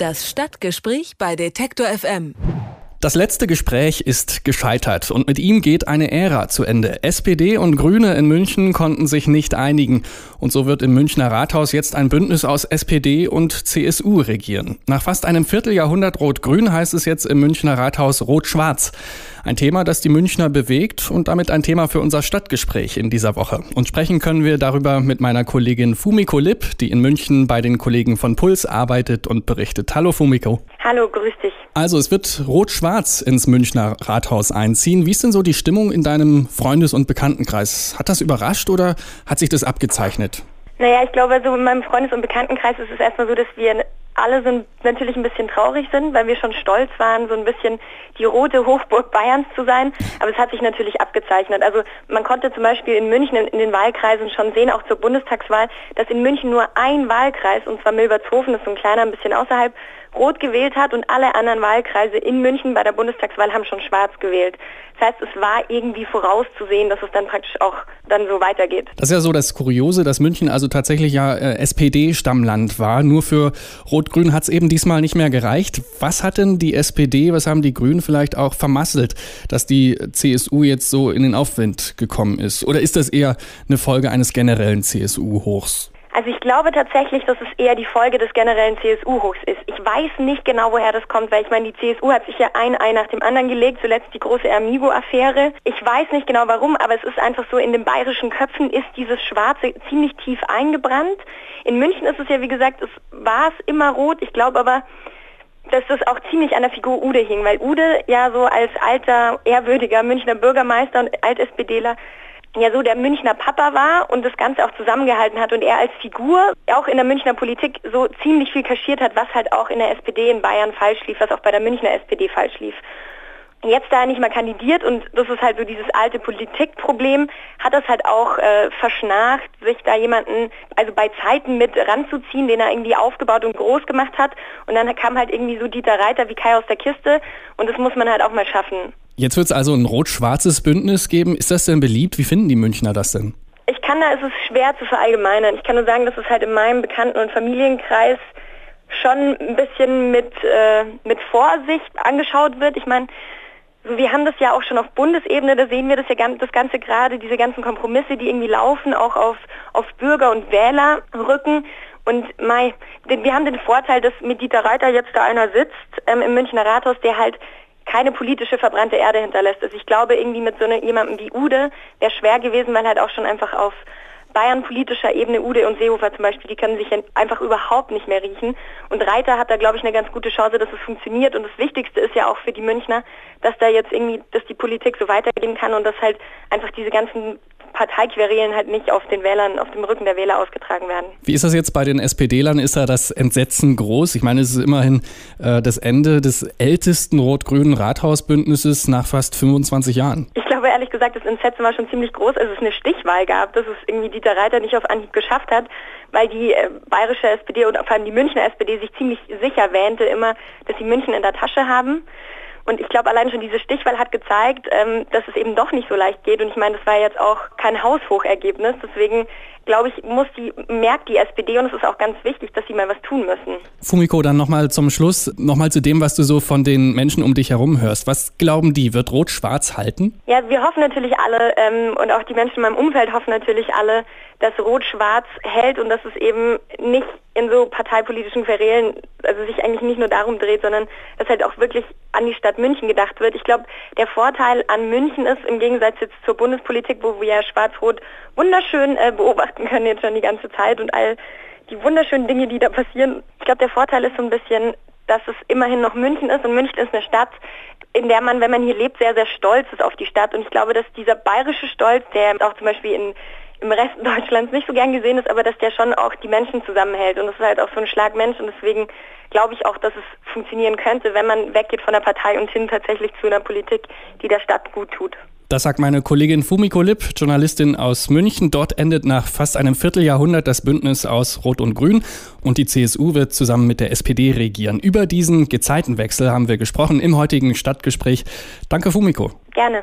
Das Stadtgespräch bei Detektor FM. Das letzte Gespräch ist gescheitert und mit ihm geht eine Ära zu Ende. SPD und Grüne in München konnten sich nicht einigen und so wird im Münchner Rathaus jetzt ein Bündnis aus SPD und CSU regieren. Nach fast einem Vierteljahrhundert Rot-Grün heißt es jetzt im Münchner Rathaus Rot-Schwarz. Ein Thema, das die Münchner bewegt und damit ein Thema für unser Stadtgespräch in dieser Woche. Und sprechen können wir darüber mit meiner Kollegin Fumiko Lipp, die in München bei den Kollegen von Puls arbeitet und berichtet. Hallo Fumiko. Hallo, grüß dich. Also es wird rot-schwarz ins Münchner Rathaus einziehen. Wie ist denn so die Stimmung in deinem Freundes- und Bekanntenkreis? Hat das überrascht oder hat sich das abgezeichnet? Naja, ich glaube, so in meinem Freundes- und Bekanntenkreis ist es erstmal so, dass wir alle sind natürlich ein bisschen traurig sind, weil wir schon stolz waren, so ein bisschen die rote Hochburg Bayerns zu sein. Aber es hat sich natürlich abgezeichnet. Also man konnte zum Beispiel in München in, in den Wahlkreisen schon sehen, auch zur Bundestagswahl, dass in München nur ein Wahlkreis, und zwar Milbertshofen, das ist so ein kleiner, ein bisschen außerhalb, rot gewählt hat und alle anderen Wahlkreise in München bei der Bundestagswahl haben schon schwarz gewählt. Das heißt, es war irgendwie vorauszusehen, dass es dann praktisch auch dann so weitergeht. Das ist ja so das Kuriose, dass München also tatsächlich ja äh, SPD-Stammland war. Nur für Rot-Grün hat es eben diesmal nicht mehr gereicht. Was hat denn die SPD, was haben die Grünen vielleicht auch vermasselt, dass die CSU jetzt so in den Aufwind gekommen ist? Oder ist das eher eine Folge eines generellen CSU-Hochs? Also ich glaube tatsächlich, dass es eher die Folge des generellen CSU-Hochs ist. Ich weiß nicht genau, woher das kommt, weil ich meine, die CSU hat sich ja ein Ei nach dem anderen gelegt, zuletzt die große Amigo-Affäre. Ich weiß nicht genau warum, aber es ist einfach so, in den bayerischen Köpfen ist dieses Schwarze ziemlich tief eingebrannt. In München ist es ja, wie gesagt, es war es immer rot. Ich glaube aber, dass das auch ziemlich an der Figur Ude hing, weil Ude ja so als alter, ehrwürdiger Münchner Bürgermeister und Alt-SPDler ja so der Münchner Papa war und das Ganze auch zusammengehalten hat und er als Figur auch in der Münchner Politik so ziemlich viel kaschiert hat, was halt auch in der SPD in Bayern falsch lief, was auch bei der Münchner SPD falsch lief. Jetzt da er nicht mehr kandidiert und das ist halt so dieses alte Politikproblem, hat das halt auch äh, verschnarcht, sich da jemanden, also bei Zeiten mit ranzuziehen, den er irgendwie aufgebaut und groß gemacht hat. Und dann kam halt irgendwie so Dieter Reiter wie Kai aus der Kiste und das muss man halt auch mal schaffen. Jetzt wird es also ein rot-schwarzes Bündnis geben. Ist das denn beliebt? Wie finden die Münchner das denn? Ich kann da, es ist schwer zu verallgemeinern. Ich kann nur sagen, dass es halt in meinem Bekannten- und Familienkreis schon ein bisschen mit, äh, mit Vorsicht angeschaut wird. Ich meine, wir haben das ja auch schon auf Bundesebene, da sehen wir das ja das Ganze gerade, diese ganzen Kompromisse, die irgendwie laufen, auch auf, auf Bürger und Wähler rücken. Und Mai, wir haben den Vorteil, dass mit Dieter Reiter jetzt da einer sitzt ähm, im Münchner Rathaus, der halt keine politische verbrannte Erde hinterlässt. Also ich glaube irgendwie mit so einer, jemandem wie Ude wäre schwer gewesen, weil halt auch schon einfach auf Bayern politischer Ebene, Ude und Seehofer zum Beispiel, die können sich einfach überhaupt nicht mehr riechen. Und Reiter hat da, glaube ich, eine ganz gute Chance, dass es funktioniert. Und das Wichtigste ist ja auch für die Münchner, dass da jetzt irgendwie, dass die Politik so weitergehen kann und dass halt einfach diese ganzen Parteiquerelen halt nicht auf den Wählern, auf dem Rücken der Wähler ausgetragen werden. Wie ist das jetzt bei den SPD-Lern? Ist da das Entsetzen groß? Ich meine, es ist immerhin äh, das Ende des ältesten rot-grünen Rathausbündnisses nach fast 25 Jahren. Ich glaube ehrlich gesagt, das Entsetzen war schon ziemlich groß, als es eine Stichwahl gab, dass es irgendwie Dieter Reiter nicht auf Anhieb geschafft hat, weil die äh, bayerische SPD und vor allem die Münchner SPD sich ziemlich sicher wähnte immer, dass sie München in der Tasche haben. Und ich glaube, allein schon diese Stichwahl hat gezeigt, ähm, dass es eben doch nicht so leicht geht. Und ich meine, das war jetzt auch kein Haushochergebnis. Deswegen glaube ich, muss die, merkt die SPD und es ist auch ganz wichtig, dass sie mal was tun müssen. Fumiko, dann nochmal zum Schluss, nochmal zu dem, was du so von den Menschen um dich herum hörst. Was glauben die, wird Rot-Schwarz halten? Ja, wir hoffen natürlich alle ähm, und auch die Menschen in meinem Umfeld hoffen natürlich alle, dass Rot-Schwarz hält und dass es eben nicht in so parteipolitischen Querelen, also sich eigentlich nicht nur darum dreht, sondern dass halt auch wirklich an die Stadt München gedacht wird. Ich glaube, der Vorteil an München ist, im Gegensatz jetzt zur Bundespolitik, wo wir ja Schwarz-Rot wunderschön äh, beobachten können jetzt schon die ganze Zeit und all die wunderschönen Dinge, die da passieren. Ich glaube, der Vorteil ist so ein bisschen, dass es immerhin noch München ist und München ist eine Stadt, in der man, wenn man hier lebt, sehr, sehr stolz ist auf die Stadt. Und ich glaube, dass dieser bayerische Stolz, der auch zum Beispiel in im Rest Deutschlands nicht so gern gesehen ist, aber dass der schon auch die Menschen zusammenhält. Und das ist halt auch so ein Schlag Mensch und deswegen glaube ich auch, dass es funktionieren könnte, wenn man weggeht von der Partei und hin tatsächlich zu einer Politik, die der Stadt gut tut. Das sagt meine Kollegin Fumiko Lipp, Journalistin aus München. Dort endet nach fast einem Vierteljahrhundert das Bündnis aus Rot und Grün und die CSU wird zusammen mit der SPD regieren. Über diesen Gezeitenwechsel haben wir gesprochen im heutigen Stadtgespräch. Danke, Fumiko. Gerne.